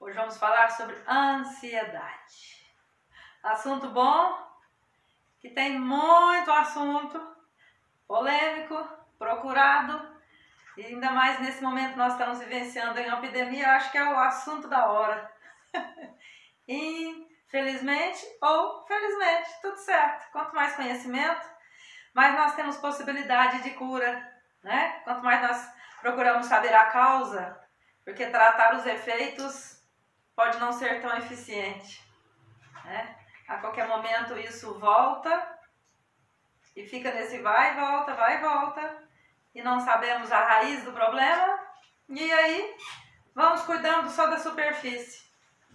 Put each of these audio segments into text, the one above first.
Hoje vamos falar sobre ansiedade. Assunto bom, que tem muito assunto, polêmico, procurado, e ainda mais nesse momento nós estamos vivenciando em uma epidemia, acho que é o assunto da hora. Infelizmente ou felizmente, tudo certo. Quanto mais conhecimento, mais nós temos possibilidade de cura, né? Quanto mais nós procuramos saber a causa, porque tratar os efeitos pode não ser tão eficiente. Né? A qualquer momento isso volta e fica nesse vai e volta, vai e volta, e não sabemos a raiz do problema, e aí vamos cuidando só da superfície.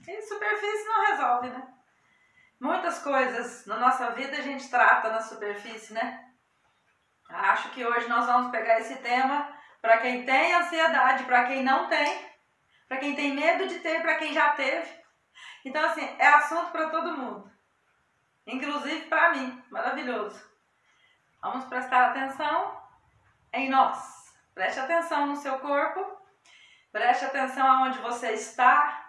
E superfície não resolve, né? Muitas coisas na nossa vida a gente trata na superfície, né? Acho que hoje nós vamos pegar esse tema para quem tem ansiedade, para quem não tem, para quem tem medo de ter, para quem já teve. Então, assim, é assunto para todo mundo, inclusive para mim. Maravilhoso. Vamos prestar atenção em nós. Preste atenção no seu corpo, preste atenção aonde você está.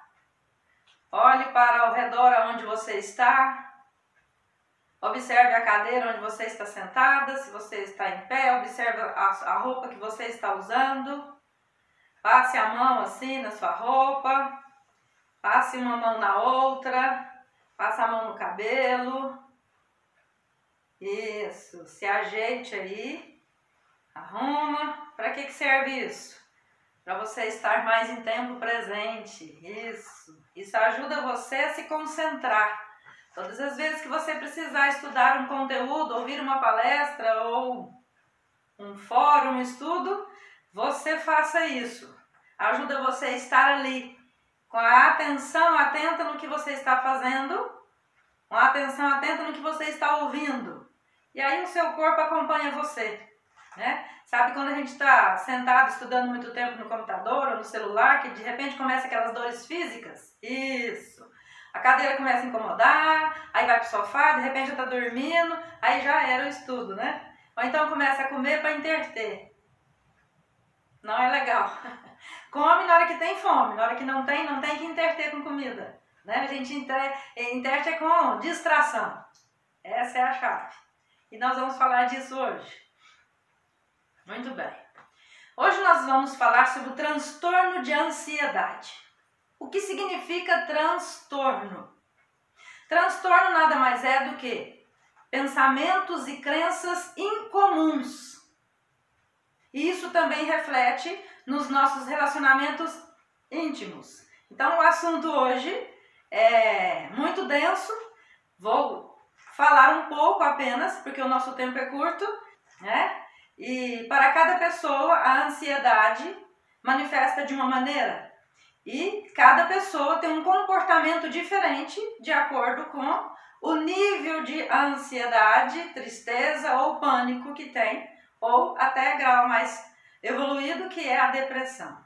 Olhe para ao redor aonde você está. Observe a cadeira onde você está sentada, se você está em pé, observe a, a roupa que você está usando. Passe a mão assim na sua roupa, passe uma mão na outra, passe a mão no cabelo. Isso, se ajeite aí, arruma. Para que, que serve isso? Para você estar mais em tempo presente. Isso, isso ajuda você a se concentrar. Todas as vezes que você precisar estudar um conteúdo, ouvir uma palestra ou um fórum, um estudo, você faça isso ajuda você a estar ali com a atenção atenta no que você está fazendo, com a atenção atenta no que você está ouvindo. E aí o seu corpo acompanha você. Né? Sabe quando a gente está sentado estudando muito tempo no computador ou no celular, que de repente começa aquelas dores físicas? Isso. A cadeira começa a incomodar, aí vai pro sofá, de repente já está dormindo, aí já era o estudo, né? Ou então começa a comer para interter. Não é legal. Come na hora que tem fome, na hora que não tem, não tem que interter com comida. Né? A gente interte é com distração. Essa é a chave. E nós vamos falar disso hoje. Muito bem. Hoje nós vamos falar sobre o transtorno de ansiedade. O que significa transtorno? Transtorno nada mais é do que pensamentos e crenças incomuns e isso também reflete nos nossos relacionamentos íntimos. Então, o assunto hoje é muito denso. Vou falar um pouco apenas, porque o nosso tempo é curto, né? E para cada pessoa, a ansiedade manifesta de uma maneira. E cada pessoa tem um comportamento diferente de acordo com o nível de ansiedade, tristeza ou pânico que tem ou até grau mais evoluído, que é a depressão.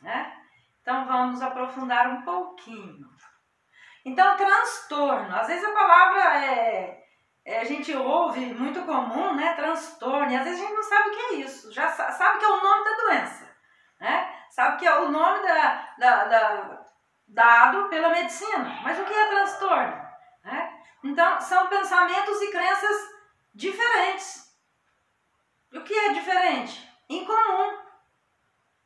Né? Então vamos aprofundar um pouquinho. Então, transtorno. Às vezes a palavra é, é, a gente ouve muito comum, né? Transtorno, e às vezes a gente não sabe o que é isso. Já sabe que é o nome da doença, né? Sabe que é o nome da, da, da dado pela medicina. Mas o que é transtorno? Né? Então, são pensamentos e crenças diferentes o que é diferente? Incomum.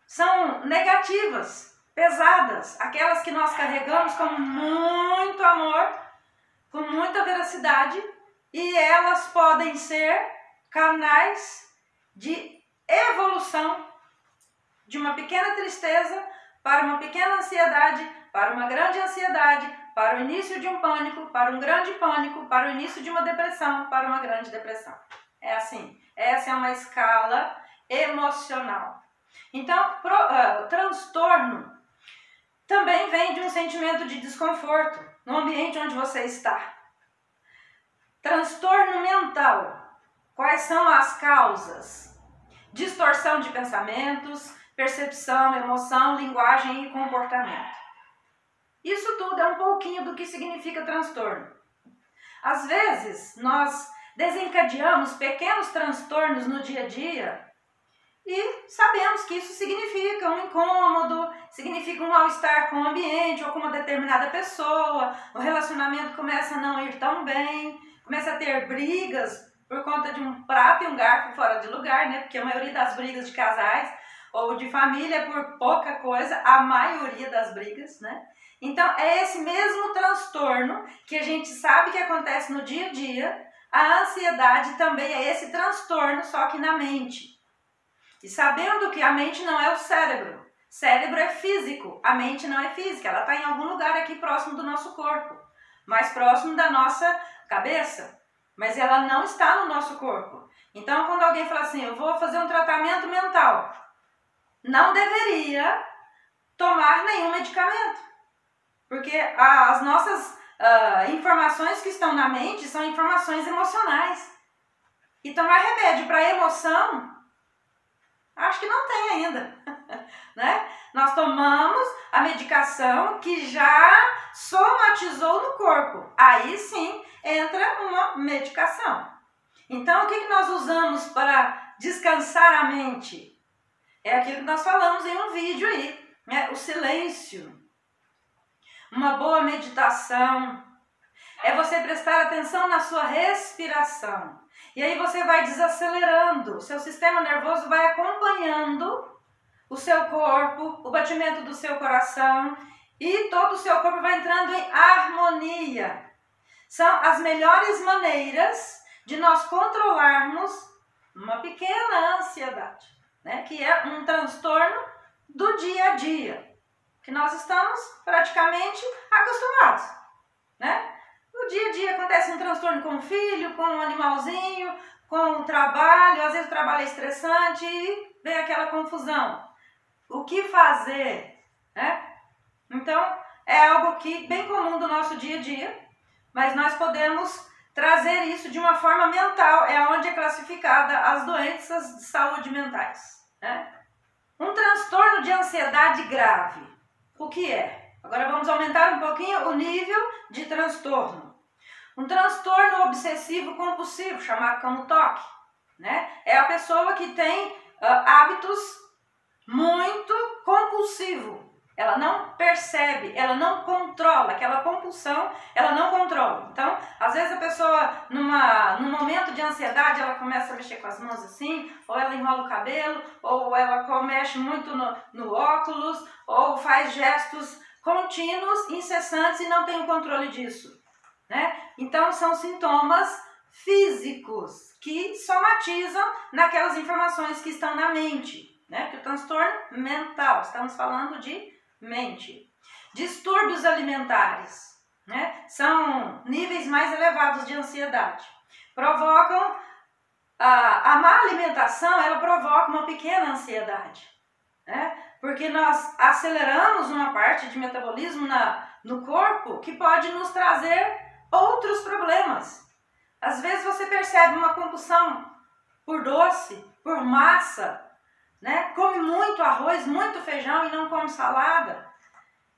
São negativas, pesadas, aquelas que nós carregamos com muito amor, com muita veracidade, e elas podem ser canais de evolução de uma pequena tristeza para uma pequena ansiedade, para uma grande ansiedade, para o início de um pânico, para um grande pânico, para o início de uma depressão, para uma grande depressão. É assim. Essa é uma escala emocional. Então, pro, uh, transtorno também vem de um sentimento de desconforto no ambiente onde você está. Transtorno mental. Quais são as causas? Distorção de pensamentos, percepção, emoção, linguagem e comportamento. Isso tudo é um pouquinho do que significa transtorno. Às vezes, nós desencadeamos pequenos transtornos no dia a dia E sabemos que isso significa um incômodo, significa um mal-estar com o ambiente ou com uma determinada pessoa, o relacionamento começa a não ir tão bem, começa a ter brigas por conta de um prato e um garfo fora de lugar, né? Porque a maioria das brigas de casais ou de família é por pouca coisa, a maioria das brigas, né? Então é esse mesmo transtorno que a gente sabe que acontece no dia a dia, a ansiedade também é esse transtorno, só que na mente. E sabendo que a mente não é o cérebro, cérebro é físico, a mente não é física, ela está em algum lugar aqui próximo do nosso corpo, mais próximo da nossa cabeça, mas ela não está no nosso corpo. Então, quando alguém fala assim, eu vou fazer um tratamento mental, não deveria tomar nenhum medicamento, porque as nossas uh, informações que estão na mente são informações emocionais. E tomar remédio para emoção Acho que não tem ainda, né? Nós tomamos a medicação que já somatizou no corpo. Aí sim entra uma medicação. Então, o que, que nós usamos para descansar a mente? É aquilo que nós falamos em um vídeo aí, né? O silêncio. Uma boa meditação. É você prestar atenção na sua respiração. E aí você vai desacelerando, seu sistema nervoso vai acompanhando o seu corpo, o batimento do seu coração e todo o seu corpo vai entrando em harmonia. São as melhores maneiras de nós controlarmos uma pequena ansiedade, né? que é um transtorno do dia a dia, que nós estamos praticamente acostumados. Né? No dia a dia acontece um transtorno com o filho, com um animalzinho, com o trabalho, às vezes o trabalho é estressante e vem aquela confusão. O que fazer? Né? Então, é algo que bem comum do nosso dia a dia, mas nós podemos trazer isso de uma forma mental, é onde é classificada as doenças de saúde mentais. Né? Um transtorno de ansiedade grave. O que é? Agora vamos aumentar um pouquinho o nível de transtorno. Um transtorno obsessivo compulsivo, chamado como TOC, né? É a pessoa que tem uh, hábitos muito compulsivo. Ela não percebe, ela não controla, aquela compulsão, ela não controla. Então, às vezes a pessoa, numa, num momento de ansiedade, ela começa a mexer com as mãos assim, ou ela enrola o cabelo, ou ela mexe muito no, no óculos, ou faz gestos contínuos, incessantes e não tem o controle disso. Né? Então, são sintomas físicos que somatizam naquelas informações que estão na mente. Né? Que o transtorno mental, estamos falando de mente. Distúrbios alimentares né? são níveis mais elevados de ansiedade. Provocam a, a má alimentação, ela provoca uma pequena ansiedade. Né? Porque nós aceleramos uma parte de metabolismo na, no corpo que pode nos trazer outros problemas. Às vezes você percebe uma compulsão por doce, por massa, né? Come muito arroz, muito feijão e não come salada.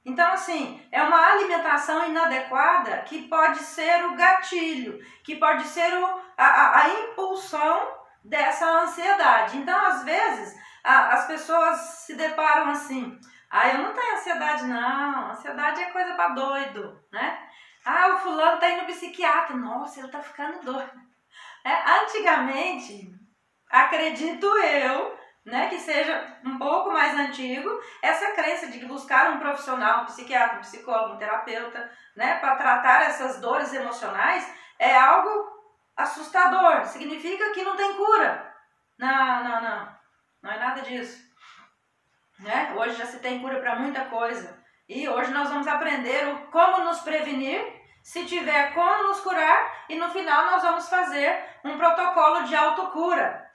Então, assim, é uma alimentação inadequada que pode ser o gatilho, que pode ser o, a, a impulsão dessa ansiedade. Então, às vezes, a, as pessoas se deparam assim: ah, eu não tenho ansiedade, não. Ansiedade é coisa para doido, né? Ah, o fulano tá indo no psiquiatra. Nossa, ele tá ficando doido. É, antigamente, acredito eu, né, que seja um pouco mais antigo, essa crença de buscar um profissional, um psiquiatra, um psicólogo, um terapeuta, né, para tratar essas dores emocionais é algo assustador. Significa que não tem cura. Não, não, não. Não é nada disso. Né? Hoje já se tem cura para muita coisa. E hoje nós vamos aprender o como nos prevenir se tiver como nos curar e no final nós vamos fazer um protocolo de autocura.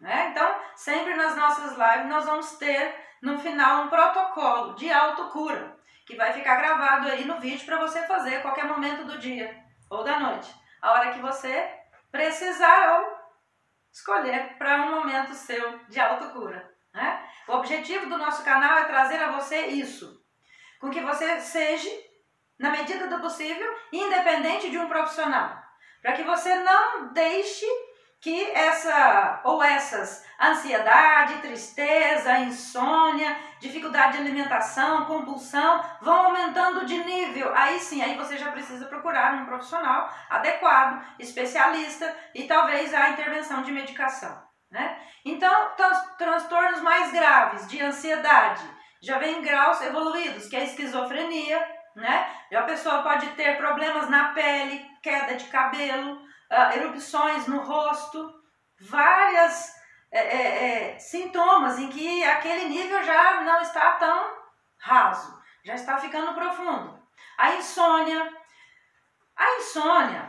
Né? Então, sempre nas nossas lives nós vamos ter no final um protocolo de autocura, que vai ficar gravado aí no vídeo para você fazer a qualquer momento do dia ou da noite, a hora que você precisar ou escolher para um momento seu de autocura. Né? O objetivo do nosso canal é trazer a você isso, com que você seja na medida do possível, independente de um profissional. Para que você não deixe que essa ou essas ansiedade, tristeza, insônia, dificuldade de alimentação, compulsão vão aumentando de nível. Aí sim, aí você já precisa procurar um profissional adequado, especialista e talvez a intervenção de medicação, né? Então, transtornos mais graves de ansiedade já vem em graus evoluídos, que é a esquizofrenia, né? E a pessoa pode ter problemas na pele, queda de cabelo, uh, erupções no rosto, várias é, é, é, sintomas em que aquele nível já não está tão raso, já está ficando profundo. A insônia. A insônia,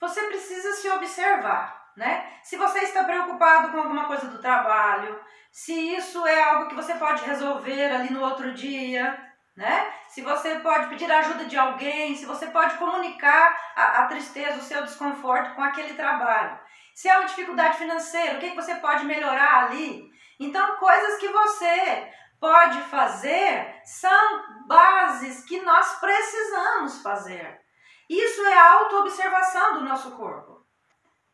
você precisa se observar, né? Se você está preocupado com alguma coisa do trabalho, se isso é algo que você pode resolver ali no outro dia, né? Se você pode pedir ajuda de alguém, se você pode comunicar a, a tristeza, o seu desconforto com aquele trabalho. Se é uma dificuldade financeira, o que você pode melhorar ali? Então, coisas que você pode fazer são bases que nós precisamos fazer. Isso é autoobservação do nosso corpo.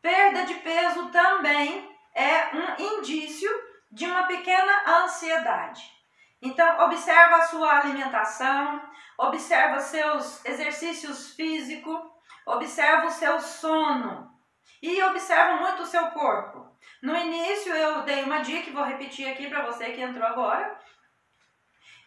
Perda de peso também é um indício de uma pequena ansiedade. Então, observa a sua alimentação, observa seus exercícios físicos, observa o seu sono e observa muito o seu corpo. No início eu dei uma dica, vou repetir aqui para você que entrou agora,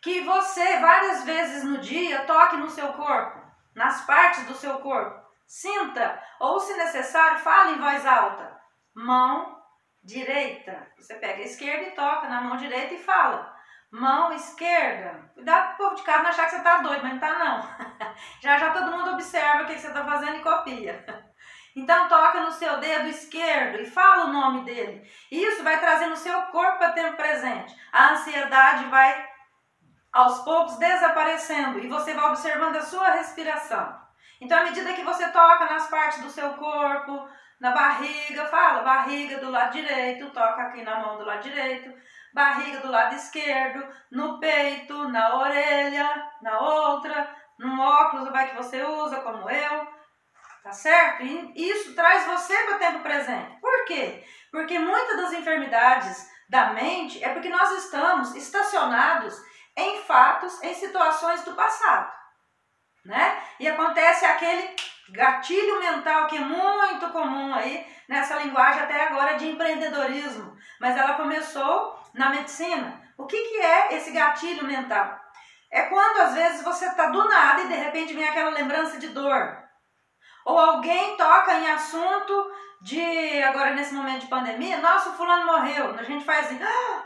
que você várias vezes no dia toque no seu corpo, nas partes do seu corpo. Sinta, ou se necessário, fale em voz alta. Mão direita. Você pega a esquerda e toca na mão direita e fala mão esquerda. Cuidado pro povo de casa não achar que você tá doido, mas não tá não. já já todo mundo observa o que você tá fazendo e copia. Então toca no seu dedo esquerdo e fala o nome dele. Isso vai trazer no seu corpo para tempo presente. A ansiedade vai aos poucos desaparecendo e você vai observando a sua respiração. Então, à medida que você toca nas partes do seu corpo, na barriga, fala barriga do lado direito, toca aqui na mão do lado direito, barriga do lado esquerdo, no peito, na orelha, na outra, no óculos vai que você usa, como eu, tá certo? E isso traz você para o tempo presente. Por quê? Porque muitas das enfermidades da mente é porque nós estamos estacionados em fatos, em situações do passado, né? E acontece aquele gatilho mental que é muito comum aí nessa linguagem até agora de empreendedorismo, mas ela começou na medicina. O que, que é esse gatilho mental? É quando às vezes você está do nada e de repente vem aquela lembrança de dor. Ou alguém toca em assunto de, agora nesse momento de pandemia, nossa, o fulano morreu. A gente faz assim, ah,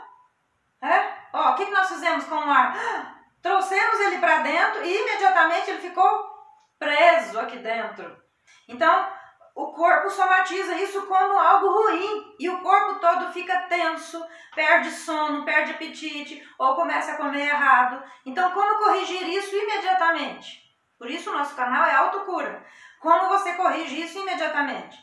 é? Ó, o que, que nós fizemos com o ar? Ah, trouxemos ele para dentro e imediatamente ele ficou preso aqui dentro. Então, o corpo somatiza isso como algo ruim e o corpo todo fica tenso, perde sono, perde apetite ou começa a comer errado. Então, como corrigir isso imediatamente? Por isso, o nosso canal é autocura. Como você corrige isso imediatamente?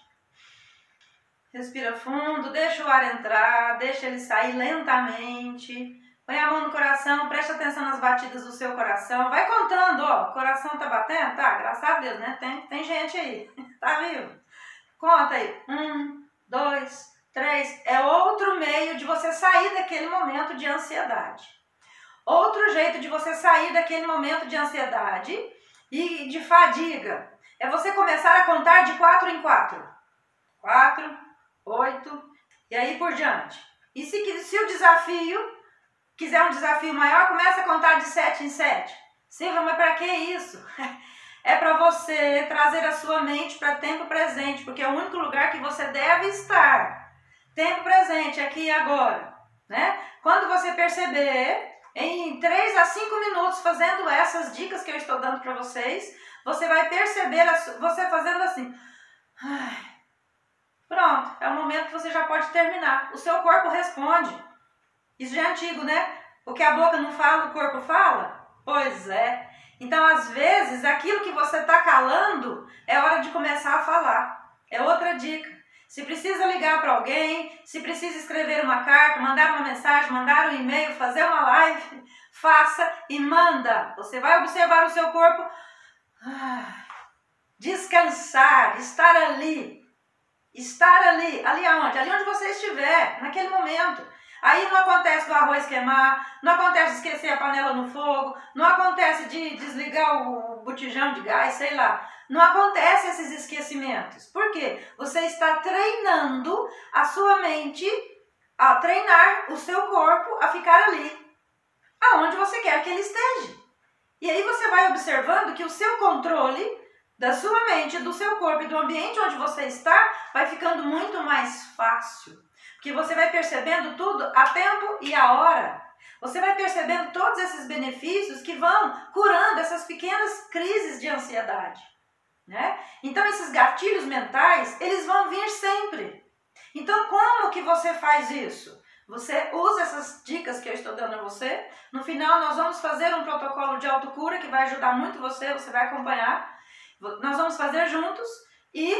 Respira fundo, deixa o ar entrar, deixa ele sair lentamente. Põe a mão no coração, preste atenção nas batidas do seu coração. Vai contando, ó. O coração tá batendo? Tá, graças a Deus, né? Tem, tem gente aí. tá vivo? Conta aí. Um, dois, três. É outro meio de você sair daquele momento de ansiedade. Outro jeito de você sair daquele momento de ansiedade e de fadiga é você começar a contar de quatro em quatro. Quatro, oito e aí por diante. E se, se o desafio quiser um desafio maior, começa a contar de sete em sete. Silvia, mas para que isso? é para você trazer a sua mente para tempo presente, porque é o único lugar que você deve estar. Tempo presente, aqui e agora. Né? Quando você perceber, em 3 a 5 minutos, fazendo essas dicas que eu estou dando para vocês, você vai perceber você fazendo assim. Pronto, é o momento que você já pode terminar. O seu corpo responde. Isso já é antigo, né? O que a boca não fala, o corpo fala? Pois é. Então, às vezes, aquilo que você está calando é hora de começar a falar. É outra dica. Se precisa ligar para alguém, se precisa escrever uma carta, mandar uma mensagem, mandar um e-mail, fazer uma live, faça e manda. Você vai observar o seu corpo, ah, descansar, estar ali. Estar ali, ali aonde? Ali onde você estiver, naquele momento. Aí não acontece do arroz queimar, não acontece de esquecer a panela no fogo, não acontece de desligar o botijão de gás, sei lá. Não acontece esses esquecimentos. Por quê? Você está treinando a sua mente a treinar o seu corpo a ficar ali, aonde você quer que ele esteja. E aí você vai observando que o seu controle da sua mente, do seu corpo e do ambiente onde você está vai ficando muito mais fácil. Porque você vai percebendo tudo a tempo e a hora. Você vai percebendo todos esses benefícios que vão curando essas pequenas crises de ansiedade. Né? Então esses gatilhos mentais, eles vão vir sempre. Então como que você faz isso? Você usa essas dicas que eu estou dando a você. No final nós vamos fazer um protocolo de autocura que vai ajudar muito você, você vai acompanhar. Nós vamos fazer juntos e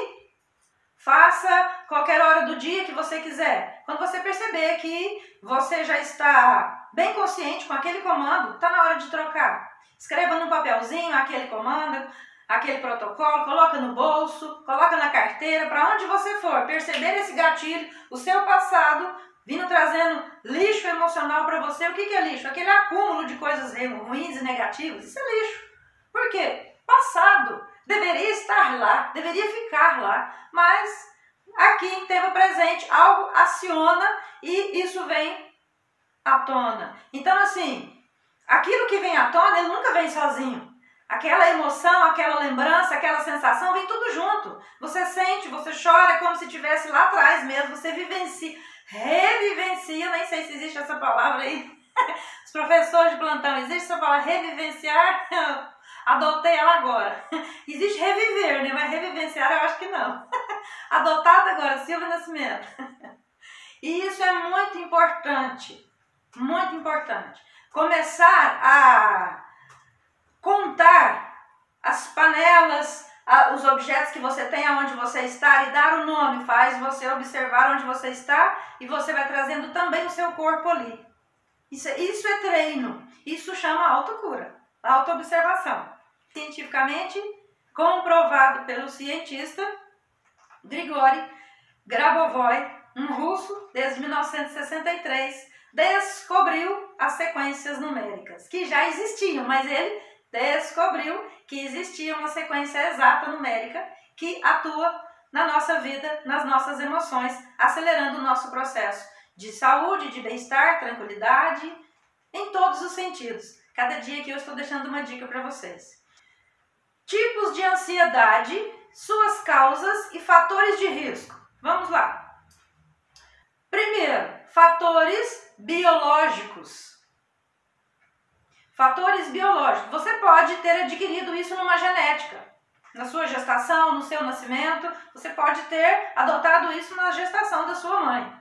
faça qualquer hora do dia que você quiser. Quando você perceber que você já está bem consciente com aquele comando, está na hora de trocar. Escreva num papelzinho aquele comando, aquele protocolo, coloca no bolso, coloca na carteira, para onde você for, perceber esse gatilho, o seu passado, vindo trazendo lixo emocional para você. O que, que é lixo? Aquele acúmulo de coisas ruins e negativas. Isso é lixo. Por quê? Passado deveria estar lá, deveria ficar lá, mas aqui em tempo presente algo aciona e isso vem à tona. Então, assim, aquilo que vem à tona, ele nunca vem sozinho. Aquela emoção, aquela lembrança, aquela sensação vem tudo junto. Você sente, você chora, é como se estivesse lá atrás mesmo, você vivencia, revivencia, nem sei se existe essa palavra aí. Os professores de plantão, existe essa palavra revivenciar? Adotei ela agora. Existe reviver, né? Mas revivenciar eu acho que não. Adotada agora, Silvia Nascimento. E isso é muito importante. Muito importante. Começar a contar as panelas, os objetos que você tem aonde você está e dar o nome faz você observar onde você está e você vai trazendo também o seu corpo ali. Isso, isso é treino. Isso chama autocura, autoobservação cientificamente comprovado pelo cientista Grigori Grabovoi, um russo, desde 1963, descobriu as sequências numéricas, que já existiam, mas ele descobriu que existia uma sequência exata numérica que atua na nossa vida, nas nossas emoções, acelerando o nosso processo de saúde, de bem-estar, tranquilidade, em todos os sentidos. Cada dia que eu estou deixando uma dica para vocês. Tipos de ansiedade, suas causas e fatores de risco. Vamos lá. Primeiro, fatores biológicos. Fatores biológicos. Você pode ter adquirido isso numa genética. Na sua gestação, no seu nascimento, você pode ter adotado isso na gestação da sua mãe.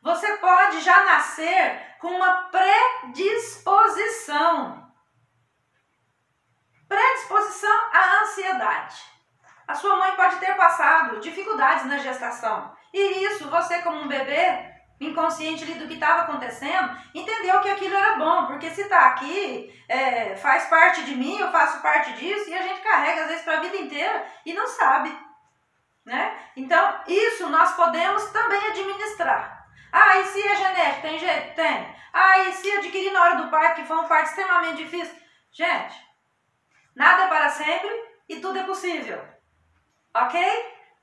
Você pode já nascer com uma predisposição Predisposição à ansiedade. A sua mãe pode ter passado dificuldades na gestação. E isso, você como um bebê, inconsciente ali do que estava acontecendo, entendeu que aquilo era bom, porque se está aqui, é, faz parte de mim, eu faço parte disso, e a gente carrega às vezes para a vida inteira e não sabe. Né? Então, isso nós podemos também administrar. Ah, e se é genético? Tem jeito? Tem. Ah, e se adquirir na hora do parto, que foi um parto extremamente difícil? Gente, Nada é para sempre e tudo é possível. Ok?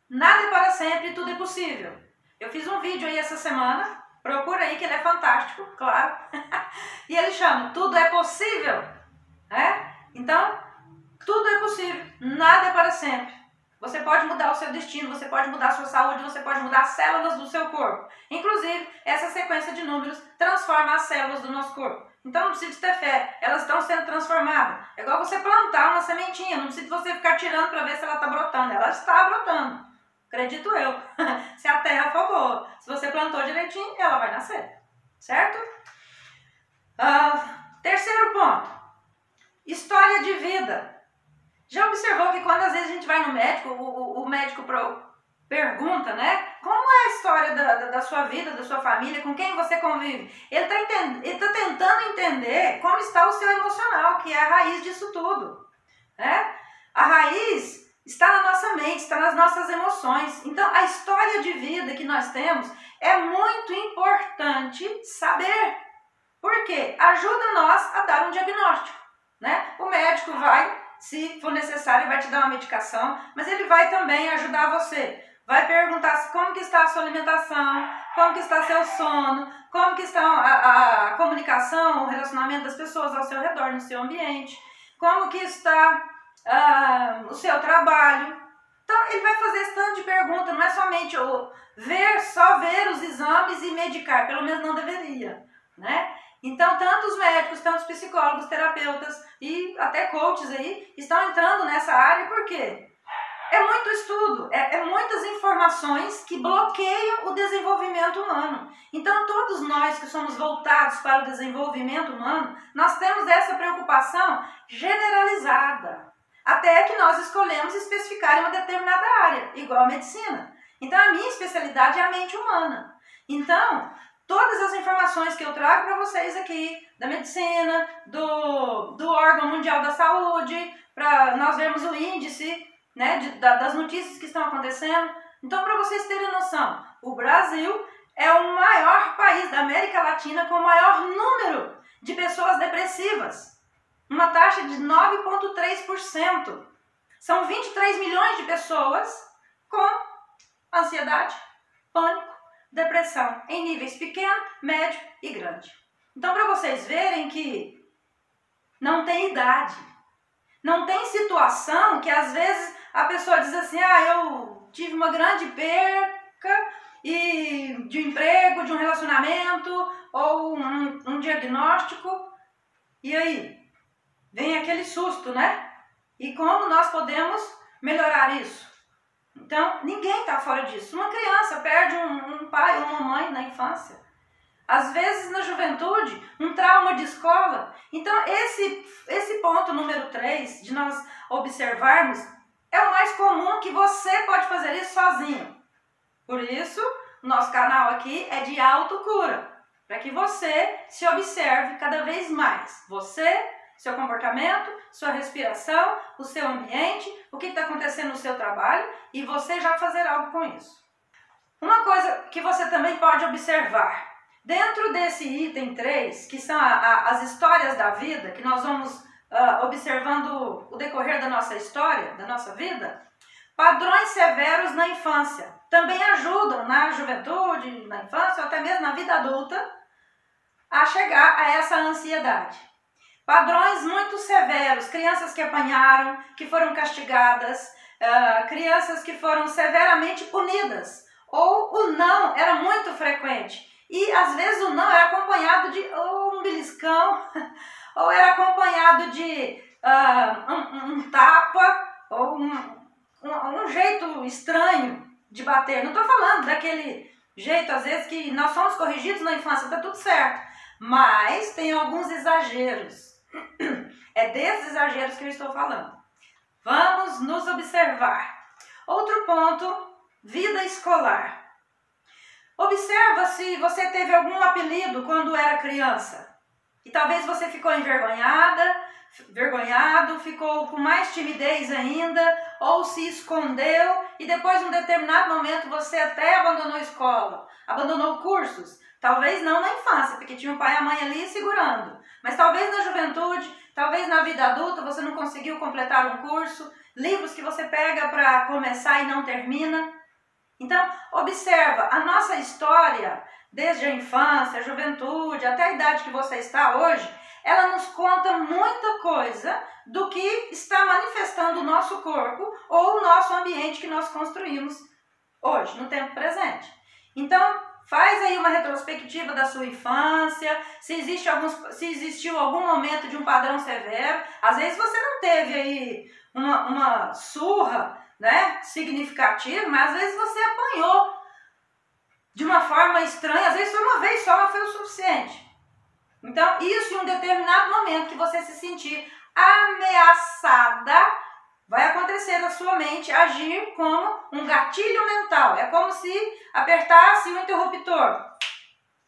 Nada é para sempre tudo é possível. Eu fiz um vídeo aí essa semana, procura aí que ele é fantástico, claro. e ele chama Tudo é Possível. Né? Então, tudo é possível, nada é para sempre. Você pode mudar o seu destino, você pode mudar a sua saúde, você pode mudar as células do seu corpo. Inclusive, essa sequência de números transforma as células do nosso corpo. Então não precisa ter fé, elas estão sendo transformadas. É igual você plantar uma sementinha, não precisa você ficar tirando para ver se ela está brotando. Ela está brotando, acredito eu. se a terra for boa, se você plantou direitinho, ela vai nascer, certo? Uh, terceiro ponto: história de vida. Já observou que quando às vezes a gente vai no médico, o, o médico pro, pergunta, né? Como é a história da, da, da, sua vida, da sua família, com quem você convive? Ele está tá tentando entender como está o seu emocional, que é a raiz disso tudo. Né? A raiz está na nossa mente, está nas nossas emoções. Então, a história de vida que nós temos é muito importante saber. Porque ajuda nós a dar um diagnóstico, né? O médico vai, se for necessário, vai te dar uma medicação, mas ele vai também ajudar você. Vai perguntar como que está a sua alimentação, como que está seu sono, como que está a, a comunicação, o relacionamento das pessoas ao seu redor, no seu ambiente, como que está uh, o seu trabalho. Então ele vai fazer esse tanto de pergunta, não é somente o ver, só ver os exames e medicar, pelo menos não deveria, né? Então, tanto os médicos, tanto os psicólogos, terapeutas e até coaches aí estão entrando nessa área, por quê? É muito estudo, é, é, muitas informações que bloqueiam o desenvolvimento humano. Então, todos nós que somos voltados para o desenvolvimento humano, nós temos essa preocupação generalizada. Até que nós escolhemos especificar em uma determinada área, igual a medicina. Então, a minha especialidade é a mente humana. Então, todas as informações que eu trago para vocês aqui, da medicina, do, do órgão mundial da saúde, para nós vermos o índice né, de, da, das notícias que estão acontecendo. Então, para vocês terem noção, o Brasil é o maior país da América Latina com o maior número de pessoas depressivas. Uma taxa de 9,3%. São 23 milhões de pessoas com ansiedade, pânico, depressão em níveis pequeno, médio e grande. Então, para vocês verem que não tem idade, não tem situação que às vezes a pessoa diz assim: ah, eu tive uma grande perca e de um emprego, de um relacionamento ou um, um diagnóstico. E aí? Vem aquele susto, né? E como nós podemos melhorar isso? Então, ninguém está fora disso. Uma criança perde um, um pai ou uma mãe na infância. Às vezes, na juventude, um trauma de escola. Então, esse, esse ponto número 3, de nós observarmos é o mais comum que você pode fazer isso sozinho. Por isso, nosso canal aqui é de autocura, para que você se observe cada vez mais. Você, seu comportamento, sua respiração, o seu ambiente, o que está acontecendo no seu trabalho e você já fazer algo com isso. Uma coisa que você também pode observar, dentro desse item 3, que são a, a, as histórias da vida, que nós vamos uh, observando o decorrer da nossa história, da nossa vida, padrões severos na infância também ajudam na juventude, na infância ou até mesmo na vida adulta a chegar a essa ansiedade. Padrões muito severos, crianças que apanharam, que foram castigadas, uh, crianças que foram severamente punidas, ou o não era muito frequente. E às vezes o não era acompanhado de um beliscão, ou era acompanhado de uh, um, um, tapa ou um, um, um, jeito estranho de bater. Não estou falando daquele jeito, às vezes, que nós somos corrigidos na infância, está tudo certo. Mas tem alguns exageros. É desses exageros que eu estou falando. Vamos nos observar. Outro ponto, vida escolar. Observa se você teve algum apelido quando era criança. E talvez você ficou envergonhada, vergonhado, ficou com mais timidez ainda, ou se escondeu e depois, em um determinado momento, você até abandonou a escola, abandonou cursos. Talvez não na infância, porque tinha o pai e a mãe ali segurando, mas talvez na juventude, talvez na vida adulta você não conseguiu completar um curso, livros que você pega para começar e não termina. Então, observa, a nossa história desde a infância, a juventude, até a idade que você está hoje, ela nos conta muita coisa do que está manifestando o nosso corpo ou o nosso ambiente que nós construímos hoje, no tempo presente. Então, faz aí uma retrospectiva da sua infância, se, existe alguns, se existiu algum momento de um padrão severo. Às vezes você não teve aí uma, uma surra né, significativa, mas às vezes você apanhou de uma forma estranha, às vezes foi uma vez só, mas foi o suficiente. Então, isso em um determinado momento que você se sentir ameaçada, vai acontecer na sua mente agir como um gatilho mental. É como se apertasse o interruptor.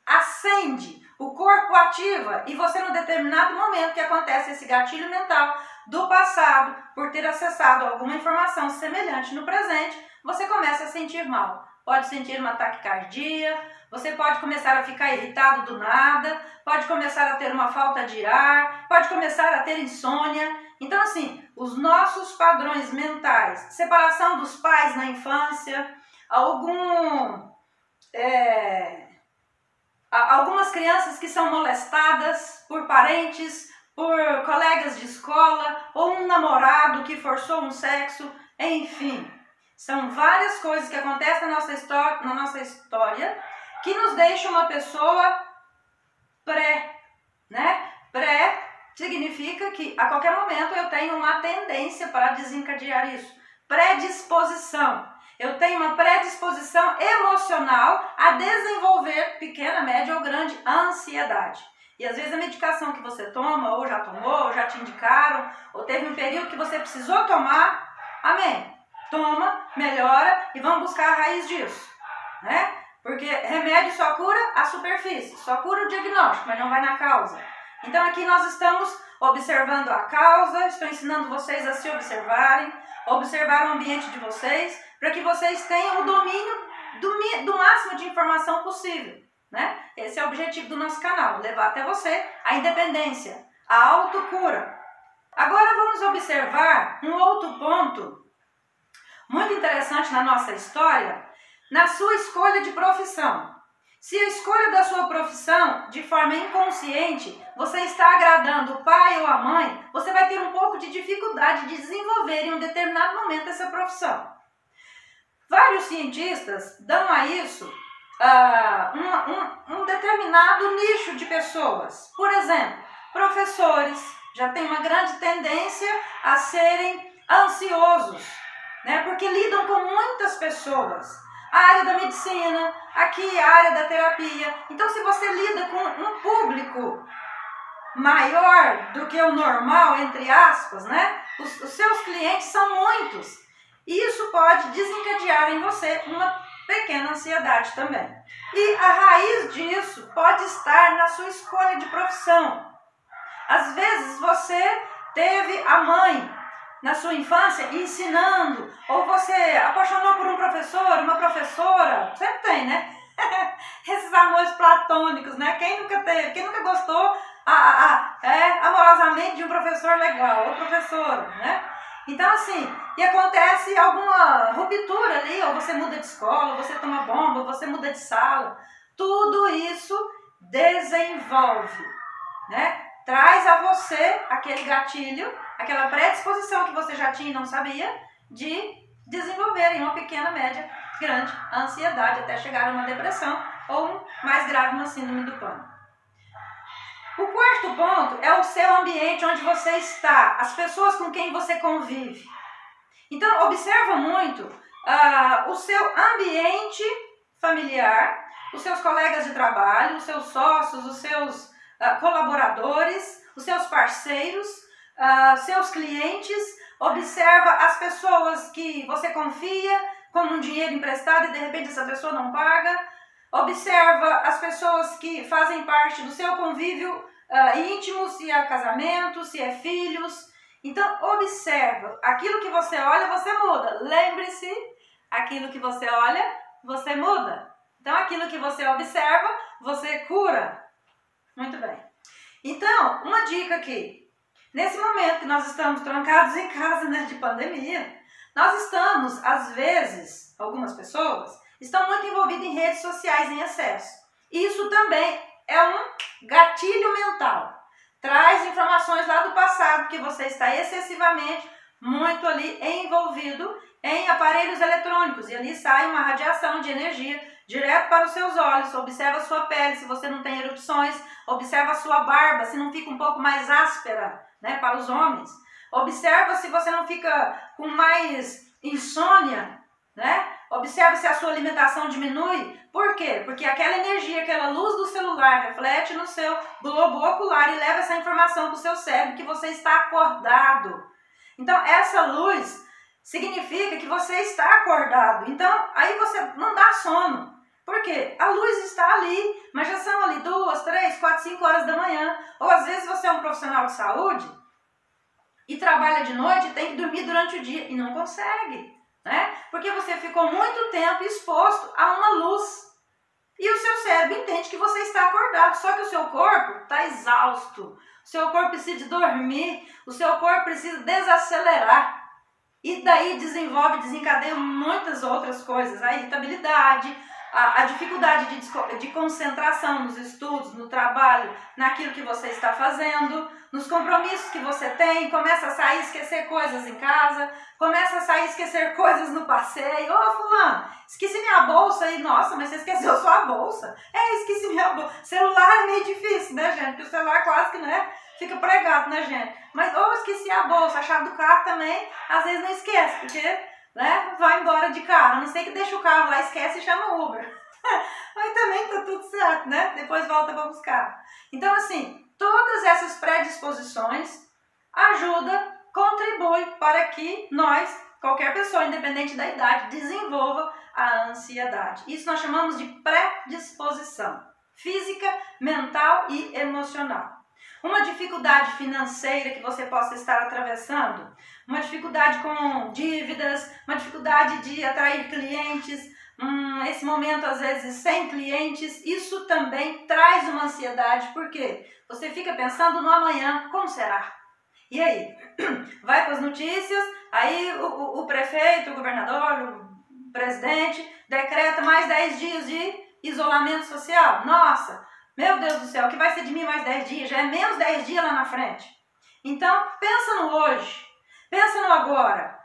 Acende, o corpo ativa e você, no determinado momento que acontece esse gatilho mental, do passado, por ter acessado alguma informação semelhante no presente, você começa a sentir mal. Pode sentir uma taquicardia, você pode começar a ficar irritado do nada, pode começar a ter uma falta de ar, pode começar a ter insônia. Então, assim, os nossos padrões mentais, separação dos pais na infância, algum. É, algumas crianças que são molestadas por parentes, por colegas de escola, ou um namorado que forçou um sexo, enfim. São várias coisas que acontecem na nossa história, na nossa história que nos deixa uma pessoa pré, né? Pré significa que a qualquer momento eu tenho uma tendência para desencadear isso. Predisposição. Eu tenho uma predisposição emocional a desenvolver pequena, média ou grande ansiedade. E às vezes a medicação que você toma, ou já tomou, ou já te indicaram, ou teve um período que você precisou tomar, amém. Toma, melhora e vamos buscar a raiz disso, né? Porque remédio só cura a superfície, só cura o diagnóstico, mas não vai na causa. Então aqui nós estamos observando a causa, estou ensinando vocês a se observarem, observar o ambiente de vocês, para que vocês tenham o domínio do, do máximo de informação possível. Né? Esse é o objetivo do nosso canal, levar até você a independência, a autocura. Agora vamos observar um outro ponto muito interessante na nossa história, na sua escolha de profissão. Se a escolha da sua profissão, de forma inconsciente, você está agradando o pai ou a mãe, você vai ter um pouco de dificuldade de desenvolver em um determinado momento essa profissão. Vários cientistas dão a isso uh, um, um, um determinado nicho de pessoas. Por exemplo, professores já têm uma grande tendência a serem ansiosos, né? porque lidam com muitas pessoas a área da medicina, aqui a área da terapia. Então, se você lida com um público maior do que o normal, entre aspas, né? Os, os seus clientes são muitos. E isso pode desencadear em você uma pequena ansiedade também. E a raiz disso pode estar na sua escolha de profissão. Às vezes você teve a mãe na sua infância ensinando, ou você apaixonou por um professor, uma professora, sempre tem, né? Esses amores platônicos, né? Quem nunca teve, quem nunca gostou a, a, é, amorosamente de um professor legal, ou professora, né? Então, assim, e acontece alguma ruptura ali, ou você muda de escola, ou você toma bomba, ou você muda de sala. Tudo isso desenvolve, né? Traz a você aquele gatilho aquela predisposição que você já tinha e não sabia de desenvolver em uma pequena, média, grande ansiedade até chegar a uma depressão ou mais grave uma síndrome do pânico. O quarto ponto é o seu ambiente onde você está, as pessoas com quem você convive. Então, observa muito uh, o seu ambiente familiar, os seus colegas de trabalho, os seus sócios, os seus uh, colaboradores, os seus parceiros, uh, seus clientes, observa as pessoas que você confia com um dinheiro emprestado e de repente essa pessoa não paga, observa as pessoas que fazem parte do seu convívio uh, íntimo, se é casamento, se é filhos. Então, observa. Aquilo que você olha, você muda. Lembre-se, aquilo que você olha, você muda. Então, aquilo que você observa, você cura. Muito bem. Então, uma dica aqui. Nesse momento que nós estamos trancados em casa, né, de pandemia, nós estamos, às vezes, algumas pessoas estão muito envolvidas em redes sociais em excesso. Isso também é um gatilho mental. Traz informações lá do passado que você está excessivamente muito ali envolvido em aparelhos eletrônicos e ali sai uma radiação de energia direto para os seus olhos. Observa a sua pele, se você não tem erupções, observa a sua barba, se não fica um pouco mais áspera né, para os homens. Observa se você não fica com mais insônia, né? Observa se a sua alimentação diminui. Por quê? Porque aquela energia, aquela luz do celular reflete no seu globo ocular e leva essa informação para o seu cérebro que você está acordado. Então, essa luz significa que você está acordado. Então, aí você não dá sono. Por quê? A luz está ali, mas já são ali duas, três, quatro, cinco horas da manhã. Ou às vezes você é um profissional de saúde e trabalha de noite tem que dormir durante o dia e não consegue, né? Porque você ficou muito tempo exposto a uma luz. E o seu cérebro entende que você está acordado, só que o seu corpo está exausto. O seu corpo precisa dormir, o seu corpo precisa desacelerar. E daí desenvolve, desencadeia muitas outras coisas, a irritabilidade, a, a dificuldade de, de concentração nos estudos, no trabalho, naquilo que você está fazendo, nos compromissos que você tem, começa a sair esquecer coisas em casa, começa a sair esquecer coisas no passeio. Ô, oh, fulano, esqueci minha bolsa aí. Nossa, mas você esqueceu sua bolsa. É, esqueci minha bolsa. Celular é meio difícil, né, gente? Porque o celular quase que, né, fica pregado, né, gente? Mas, ou esqueci a bolsa, a chave do carro também, às vezes não esquece, porque, né, vai embora de carro. A não sei que deixa o carro lá, esquece e chama Uber. Mas também tá tudo certo, né? Depois volta para buscar. Então, assim, todas essas predisposições ajudam, contribuem para que nós, qualquer pessoa, independente da idade, desenvolva a ansiedade. Isso nós chamamos de predisposição física, mental e emocional. Uma dificuldade financeira que você possa estar atravessando, uma dificuldade com dívidas, uma dificuldade de atrair clientes, hum, esse momento às vezes sem clientes, isso também traz uma ansiedade, porque você fica pensando no amanhã, como será? E aí? Vai para as notícias, aí o, o, o, prefeito, o governador, o presidente decreta mais 10 dias de isolamento social. Nossa, meu Deus do céu, o que vai ser de mim mais 10 dias? Já é menos 10 dias lá na frente. Então, pensa no hoje, pensa no agora.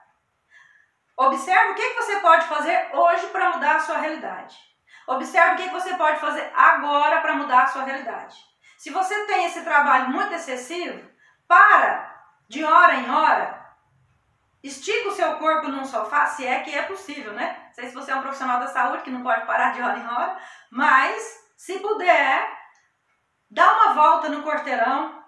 Observe o que, você pode fazer hoje para mudar a sua realidade. Observe o que, você pode fazer agora para mudar a sua realidade. Se você tem esse trabalho muito excessivo, para de hora em hora, estica o seu corpo num sofá, se é que é possível, né? Não sei se você é um profissional da saúde que não pode parar de hora em hora, mas se puder, dá uma volta no quarteirão,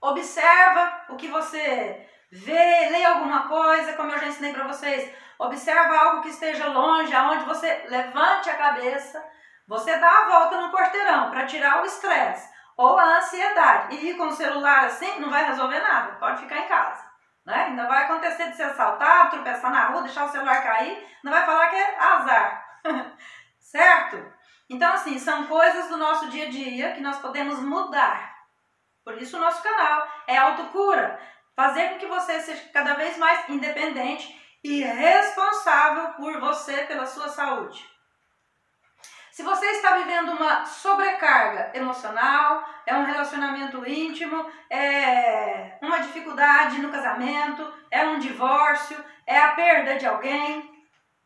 observa o que você vê, lê alguma coisa, como eu já ensinei para vocês. Observa algo que esteja longe, aonde você levante a cabeça, você dá a volta no quarteirão para tirar o estresse ou a ansiedade. E ir com o celular assim não vai resolver nada, pode ficar em casa. Né? Ainda vai acontecer de ser assaltado, tropeçar na rua, deixar o celular cair, não vai falar que é azar. certo? Então, assim, são coisas do nosso dia a dia que nós podemos mudar. Por isso o nosso canal é autocura fazer com que você seja cada vez mais independente e responsável por você, pela sua saúde. Se você está vivendo uma sobrecarga emocional, é um relacionamento íntimo, é uma dificuldade no casamento, é um divórcio, é a perda de alguém,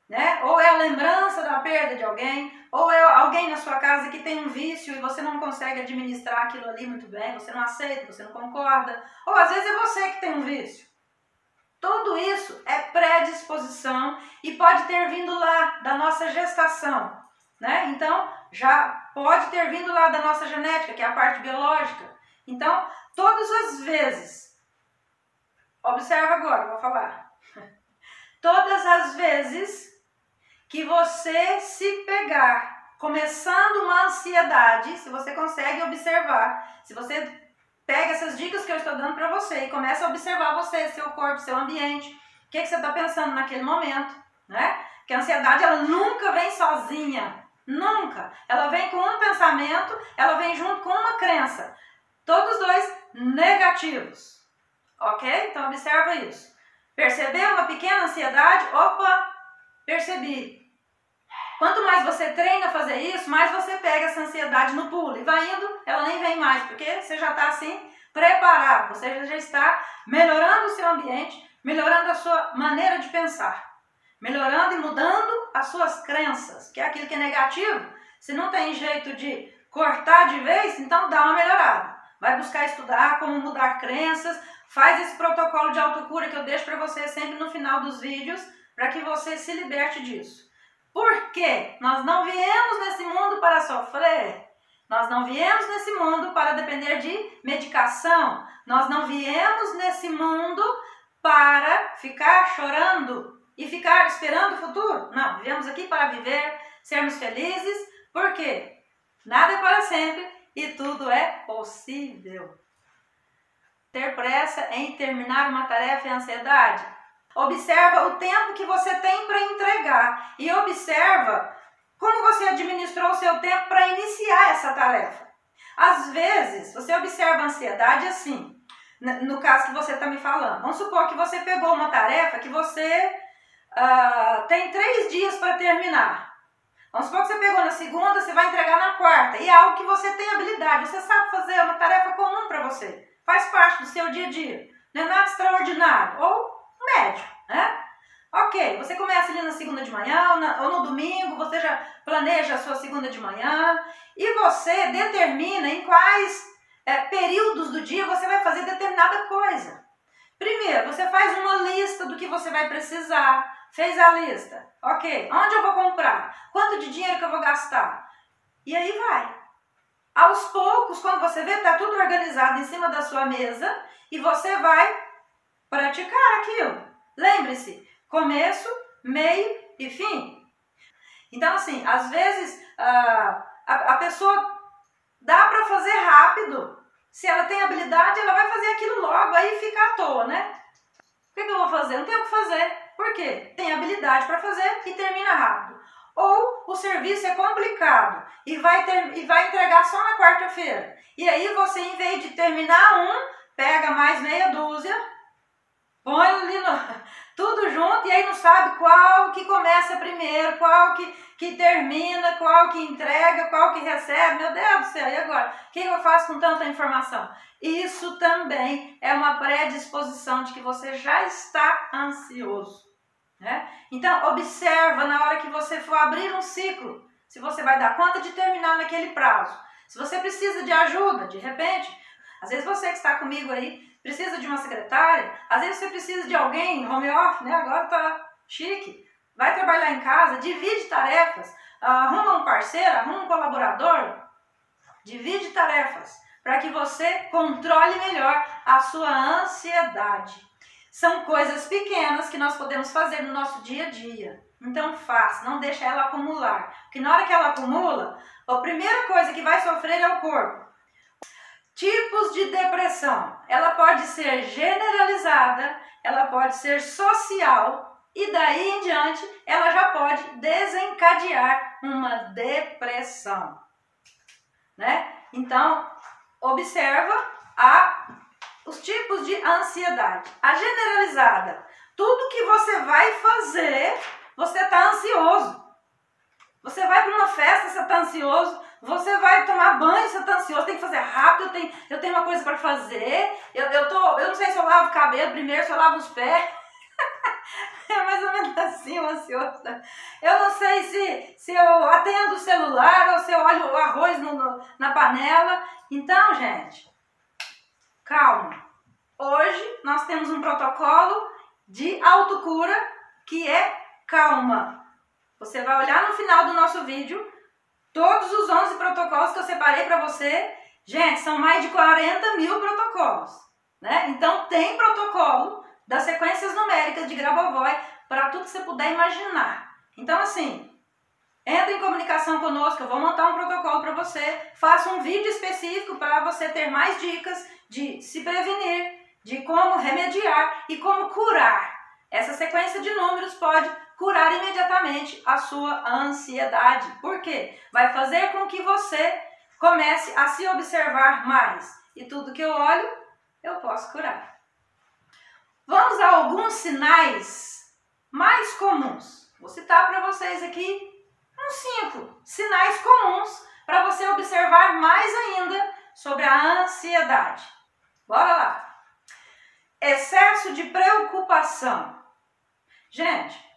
né? Ou é a lembrança da perda de alguém, ou é alguém na sua casa que tem um vício e você não consegue administrar aquilo ali muito bem, você não aceita, você não concorda, ou às vezes é você que tem um vício. Tudo isso é predisposição e pode ter vindo lá da nossa gestação, né? Então, já pode ter vindo lá da nossa genética, que é a parte biológica. Então, todas as vezes, observa agora, vou falar. Todas as vezes que você se pegar começando uma ansiedade, se você consegue observar, se você pega essas dicas que eu estou dando para você e começa a observar você, seu corpo, seu ambiente, o que, que você está pensando naquele momento, né? Que a ansiedade ela nunca vem sozinha, nunca. Ela vem com um pensamento, ela vem junto com uma crença, todos dois negativos, ok? Então observa isso. Percebeu uma pequena ansiedade? Opa, percebi. Quanto mais você treina a fazer isso, mais você pega essa ansiedade no pulo. E vai indo, ela nem vem mais, porque você já está assim preparado. Você já está melhorando o seu ambiente, melhorando a sua maneira de pensar, melhorando e mudando as suas crenças, que é aquilo que é negativo. Se não tem jeito de cortar de vez, então dá uma melhorada. Vai buscar estudar como mudar crenças, faz esse protocolo de autocura que eu deixo para você sempre no final dos vídeos, para que você se liberte disso. Porque nós não viemos nesse mundo para sofrer. Nós não viemos nesse mundo para depender de medicação. Nós não viemos nesse mundo para ficar chorando e ficar esperando o futuro. Não, viemos aqui para viver, sermos felizes, porque nada é para sempre e tudo é possível. ter pressa em terminar uma tarefa é ansiedade? Observa o tempo que você tem para entregar e observa como você administrou o seu tempo para iniciar essa tarefa. Às vezes, você observa a ansiedade assim, no caso que você está me falando. Vamos supor que você pegou uma tarefa que você uh, tem três dias para terminar. Vamos supor que você pegou na segunda, você vai entregar na quarta. E é algo que você tem habilidade, você sabe fazer, é uma tarefa comum para você. Faz parte do seu dia a dia. Não é nada extraordinário. Ou médio, né? Ok, você começa ali na segunda de manhã ou, na, ou no domingo, você já planeja a sua segunda de manhã e você determina em quais é, períodos do dia você vai fazer determinada coisa. Primeiro, você faz uma lista do que você vai precisar. Fez a lista. Ok, onde eu vou comprar? Quanto de dinheiro que eu vou gastar? E aí vai. Aos poucos, quando você vê, está tudo organizado em cima da sua mesa e você vai praticar aquilo. Lembre-se, começo, meio e fim. Então, assim, às vezes a, a, a pessoa dá para fazer rápido. Se ela tem habilidade, ela vai fazer aquilo logo, aí fica à toa, né? O que, que eu vou fazer? Não tenho o que fazer. Por quê? Tem habilidade para fazer e termina rápido. Ou o serviço é complicado e vai, ter, e vai entregar só na quarta-feira. E aí você, em vez de terminar um, pega mais meia dúzia põe ali no, tudo junto e aí não sabe qual que começa primeiro, qual que, que termina, qual que entrega, qual que recebe. Meu Deus do céu, e agora? O que eu faço com tanta informação? Isso também é uma predisposição de que você já está ansioso. Né? Então, observa na hora que você for abrir um ciclo, se você vai dar conta de terminar naquele prazo. Se você precisa de ajuda, de repente, às vezes você que está comigo aí precisa de uma secretária, às vezes você precisa de alguém, home office, né? Agora tá chique. Vai trabalhar em casa, divide tarefas, arruma um parceiro, arruma um colaborador, divide tarefas para que você controle melhor a sua ansiedade. São coisas pequenas que nós podemos fazer no nosso dia a dia. Então faça, não deixe ela acumular. Porque na hora que ela acumula, a primeira coisa que vai sofrer é o corpo. Tipos de depressão. Ela pode ser generalizada, ela pode ser social e daí em diante ela já pode desencadear uma depressão, né? Então, observa a os tipos de ansiedade. A generalizada, tudo que você vai fazer, você está ansioso. Você vai para uma festa, você está ansioso. Você vai tomar banho, você está ansioso, tem que fazer rápido, eu tenho, eu tenho uma coisa para fazer. Eu, eu, tô, eu não sei se eu lavo o cabelo primeiro, se eu lavo os pés. é mais ou menos assim, o ansioso. Eu não sei se, se eu atendo o celular ou se eu olho o arroz no, no, na panela. Então, gente, calma. Hoje nós temos um protocolo de autocura que é calma. Você vai olhar no final do nosso vídeo Todos os 11 protocolos que eu separei para você, gente, são mais de 40 mil protocolos. Né? Então, tem protocolo das sequências numéricas de Grabovoi para tudo que você puder imaginar. Então, assim, entre em comunicação conosco, eu vou montar um protocolo para você, faça um vídeo específico para você ter mais dicas de se prevenir, de como remediar e como curar. Essa sequência de números pode curar imediatamente a sua ansiedade. Por quê? Vai fazer com que você comece a se observar mais. E tudo que eu olho, eu posso curar. Vamos a alguns sinais mais comuns. Vou citar para vocês aqui uns cinco sinais comuns para você observar mais ainda sobre a ansiedade. Bora lá! Excesso de preocupação. Gente,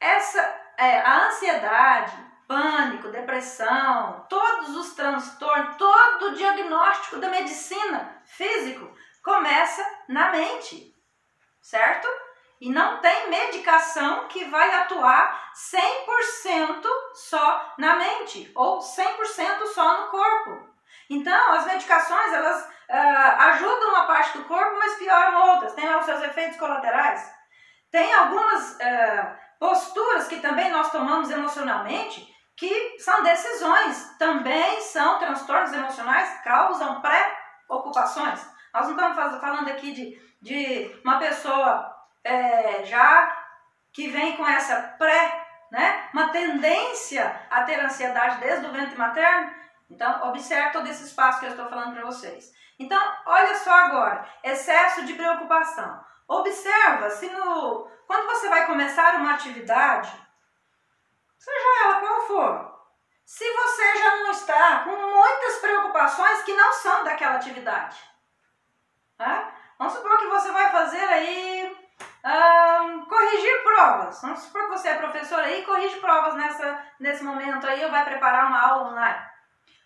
essa é, a ansiedade, pânico, depressão, todos os transtornos, todo o diagnóstico da medicina físico começa na mente, certo? E não tem medicação que vai atuar 100% só na mente ou 100% só no corpo. Então, as medicações, elas uh, ajudam uma parte do corpo, mas pioram outras. Tem lá os seus efeitos colaterais. Tem algumas uh, Posturas que também nós tomamos emocionalmente, que são decisões, também são transtornos emocionais, causam pré-ocupações. Nós não estamos falando aqui de, de uma pessoa é, já que vem com essa pré, né, uma tendência a ter ansiedade desde o ventre materno. Então, observe todo esse espaço que eu estou falando para vocês. Então, olha só agora, excesso de preocupação. Observa se no quando você vai começar uma atividade, seja ela qual for, se você já não está com muitas preocupações que não são daquela atividade. Tá? Vamos supor que você vai fazer aí um, corrigir provas. Vamos supor que você é professor aí e corrige provas nessa, nesse momento aí ou vai preparar uma aula online.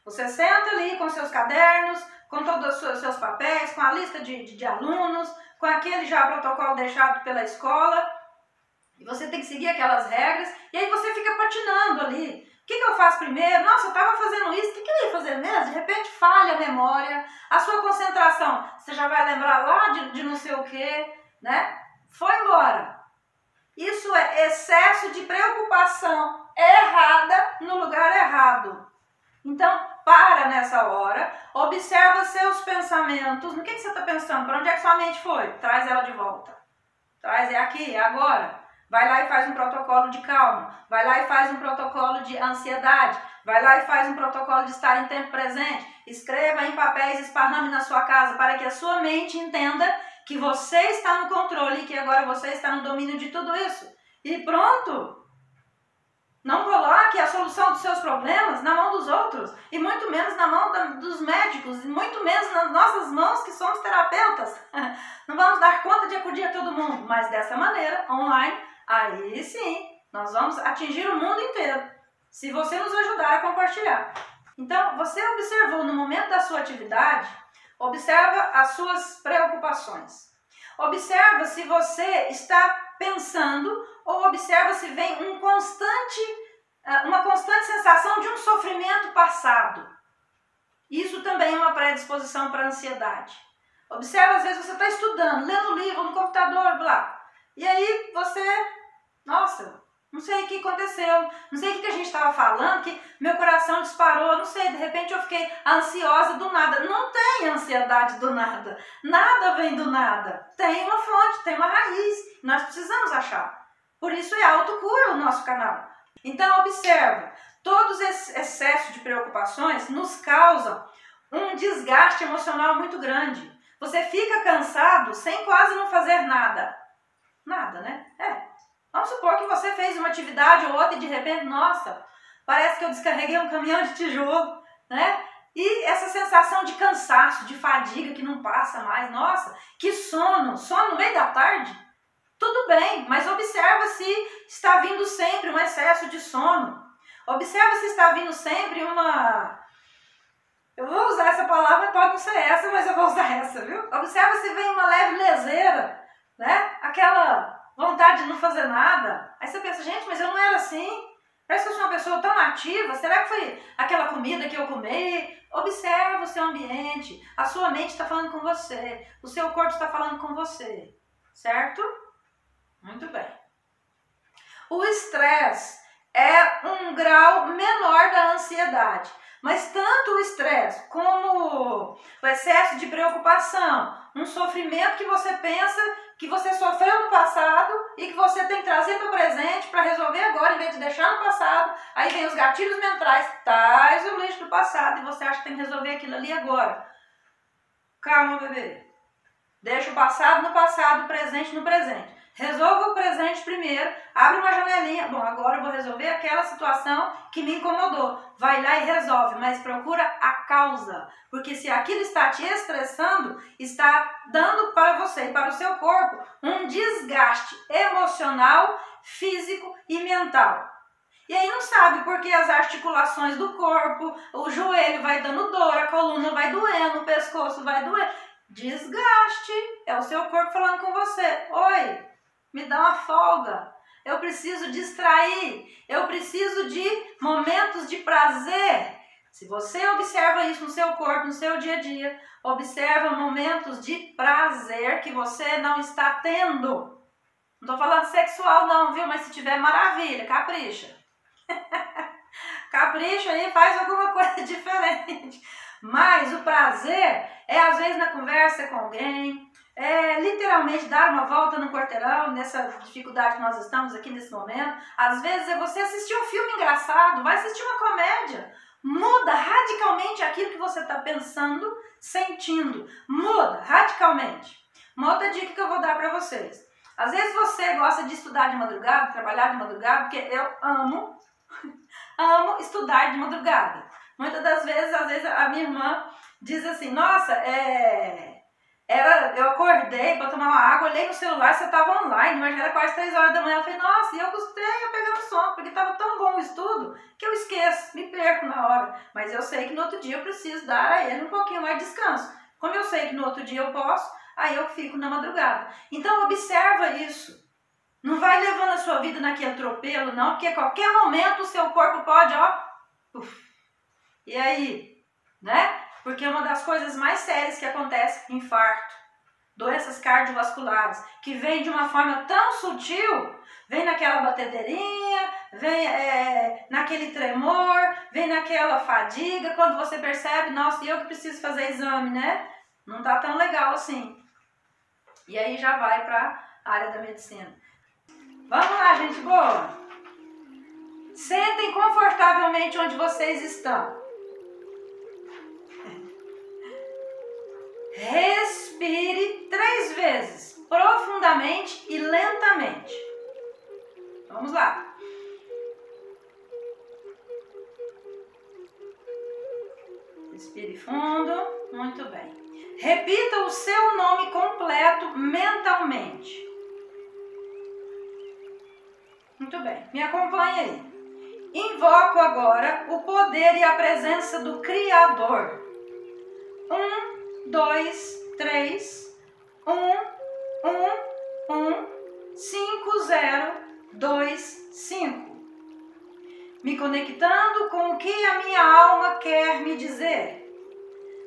Você senta ali com seus cadernos, com todos os seus papéis, com a lista de, de, de alunos, com aquele já protocolo deixado pela escola. E você tem que seguir aquelas regras. E aí você fica patinando ali que, que eu faço primeiro? Nossa, eu estava fazendo isso, o que, que eu ia fazer mesmo? De repente falha a memória, a sua concentração, você já vai lembrar lá de, de não sei o que, né? Foi embora. Isso é excesso de preocupação errada no lugar errado. Então, para nessa hora, observa seus pensamentos. No que, que você está pensando? Para onde é que sua mente foi? Traz ela de volta. Traz, é aqui, é agora. Vai lá e faz um protocolo de calma. Vai lá e faz um protocolo de ansiedade. Vai lá e faz um protocolo de estar em tempo presente. Escreva em papéis, esparrame na sua casa para que a sua mente entenda que você está no controle e que agora você está no domínio de tudo isso. E pronto! Não coloque a solução dos seus problemas na mão dos outros, e muito menos na mão da, dos médicos, e muito menos nas nossas mãos que somos terapeutas. Não vamos dar conta de acudir a todo mundo, mas dessa maneira, online, aí sim, nós vamos atingir o mundo inteiro, se você nos ajudar a compartilhar. Então, você observou no momento da sua atividade, observa as suas preocupações. Observa se você está pensando ou observa se vem um constante, ah, uma constante sensação de um sofrimento passado. Isso também é uma predisposição para ansiedade. Observa, às vezes você está estudando, lendo livro no computador, blá. E aí você nossa, não sei o que aconteceu, não sei o que a gente estava falando, que meu coração disparou, não sei, de repente eu fiquei ansiosa do nada. Não tem ansiedade do nada, nada vem do nada. Tem uma fonte, tem uma raiz, nós precisamos achar. Por isso é autocura o nosso canal. Então observa, todos esses excessos de preocupações nos causam um desgaste emocional muito grande. Você fica cansado sem quase não fazer nada. Nada, né? É, Vamos supor que você fez uma atividade ou outra e de repente, nossa, parece que eu descarreguei um caminhão de tijolo, né? E essa sensação de cansaço, de fadiga que não passa mais, nossa, que sono, sono no meio da tarde. Tudo bem, mas observa se está vindo sempre um excesso de sono. Observa se está vindo sempre uma. Eu vou usar essa palavra, pode não ser essa, mas eu vou usar essa, viu? Observa se vem uma leve leseira, né? Aquela vontade de não fazer nada. Aí você pensa, gente, mas eu não era assim. Parece que eu sou uma pessoa tão ativa. Será que foi aquela comida que eu comi? Observa o seu ambiente. A sua mente está falando com você. O seu corpo está falando com você. Certo? Muito bem. O estresse é um grau menor da ansiedade. Mas tanto o estresse como o excesso de preocupação, um sofrimento que você pensa que você sofreu no passado e que você tem que trazer para o presente para resolver agora, em vez de deixar no passado. Aí vem os gatilhos mentais, traz o lixo do passado e você acha que tem que resolver aquilo ali agora. Calma, bebê. Deixa o passado no passado, o presente no presente. Resolva o presente primeiro, abre uma janelinha. Bom, agora eu vou resolver aquela situação que me incomodou. Vai lá e resolve, mas procura a causa. Porque se aquilo está te estressando, está dando para você e para o seu corpo um desgaste emocional, físico e mental. E aí não sabe porque as articulações do corpo, o joelho vai dando dor, a coluna vai doendo, o pescoço vai doer. Desgaste. É o seu corpo falando com você. Oi, me dá uma folga. Eu preciso distrair. Eu preciso de momentos de prazer. Se você observa isso no seu corpo, no seu dia a dia, observa momentos de prazer que você não está tendo. Não estou falando sexual não, viu? Mas se tiver, maravilha, capricha. capricha aí, faz alguma coisa diferente. Mas o prazer é às vezes na conversa com alguém, é literalmente dar uma volta no quarteirão, nessa dificuldade que nós estamos aqui nesse momento. Às vezes é você assistir um filme engraçado, vai assistir uma comédia. Muda radicalmente aquilo que você está pensando, sentindo. Muda radicalmente. Uma outra dica que eu vou dar para vocês. Às vezes você gosta de estudar de madrugada, trabalhar de madrugada, porque eu amo, amo estudar de madrugada. Muitas das vezes, às vezes a minha irmã diz assim, nossa, é, era, eu acordei para tomar uma água, olhei no celular, você estava online, mas era quase 3 horas da manhã. Eu falei, nossa, e eu custei a pegar no sono, porque estava tão bom o estudo que eu esqueço, me perco na hora. Mas eu sei que no outro dia eu preciso dar a ele um pouquinho mais de descanso. Como eu sei que no outro dia eu posso, aí eu fico na madrugada. Então observa isso. Não vai levando a sua vida naquele atropelo, não, porque a qualquer momento o seu corpo pode, ó. Uf. E aí? Né? Porque uma das coisas mais sérias que acontece, infarto, doenças cardiovasculares, que vem de uma forma tão sutil, vem naquela batedeirinha, vem é, naquele tremor, vem naquela fadiga, quando você percebe, nossa, eu que preciso fazer exame, né? Não tá tão legal assim. E aí já vai para área da medicina. Vamos lá, gente boa! Sentem confortavelmente onde vocês estão. Respire três vezes, profundamente e lentamente. Vamos lá. Respire fundo, muito bem. Repita o seu nome completo mentalmente. Muito bem, me acompanhe aí. Invoco agora o poder e a presença do Criador. Um, dois, três, um, um, um, cinco, zero, dois, cinco. Me conectando com o que a minha alma quer me dizer.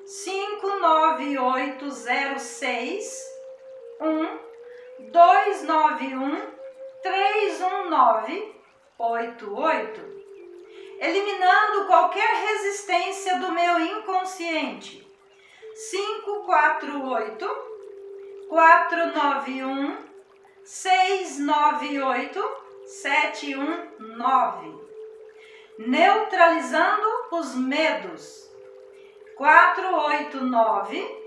59806 1 291 319 88 eliminando qualquer resistência do meu inconsciente. 548 491 698 719 neutralizando os medos 489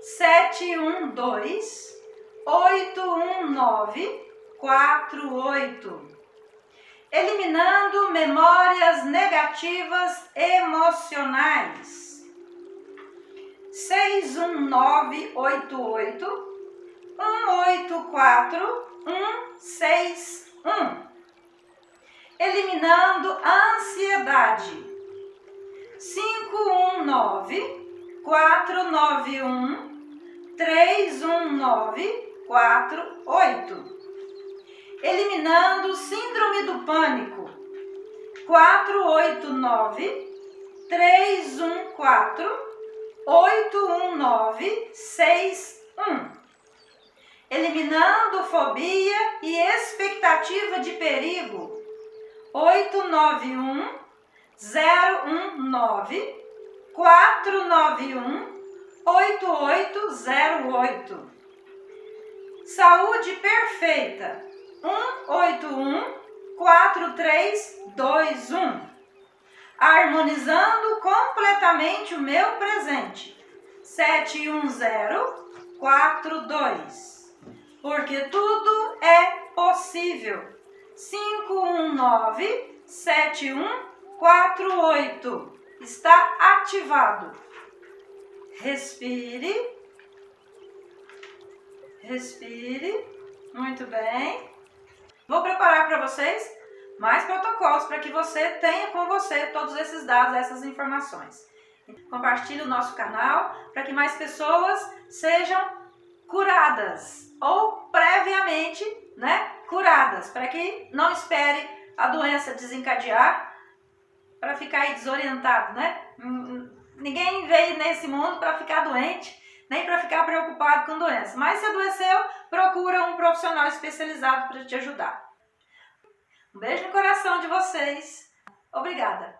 712 819 48. Eliminando memórias negativas emocionais. 61988 184 161. Eliminando ansiedade 519 491 319 48. Eliminando síndrome do pânico 489 314 819 61. Eliminando fobia e expectativa de perigo 891 019 491 8808. Saúde perfeita 181 4321. Harmonizando completamente o meu presente 71042. Porque tudo é possível. 519 71 48 está ativado. Respire. Respire. Muito bem. Vou preparar para vocês mais protocolos para que você tenha com você todos esses dados, essas informações. Compartilhe o nosso canal para que mais pessoas sejam curadas ou previamente, né, curadas, para que não espere a doença desencadear para ficar aí desorientado, né? Ninguém veio nesse mundo para ficar doente, nem para ficar preocupado com doença. Mas se adoeceu, procura um profissional especializado para te ajudar. Um beijo no coração de vocês. Obrigada.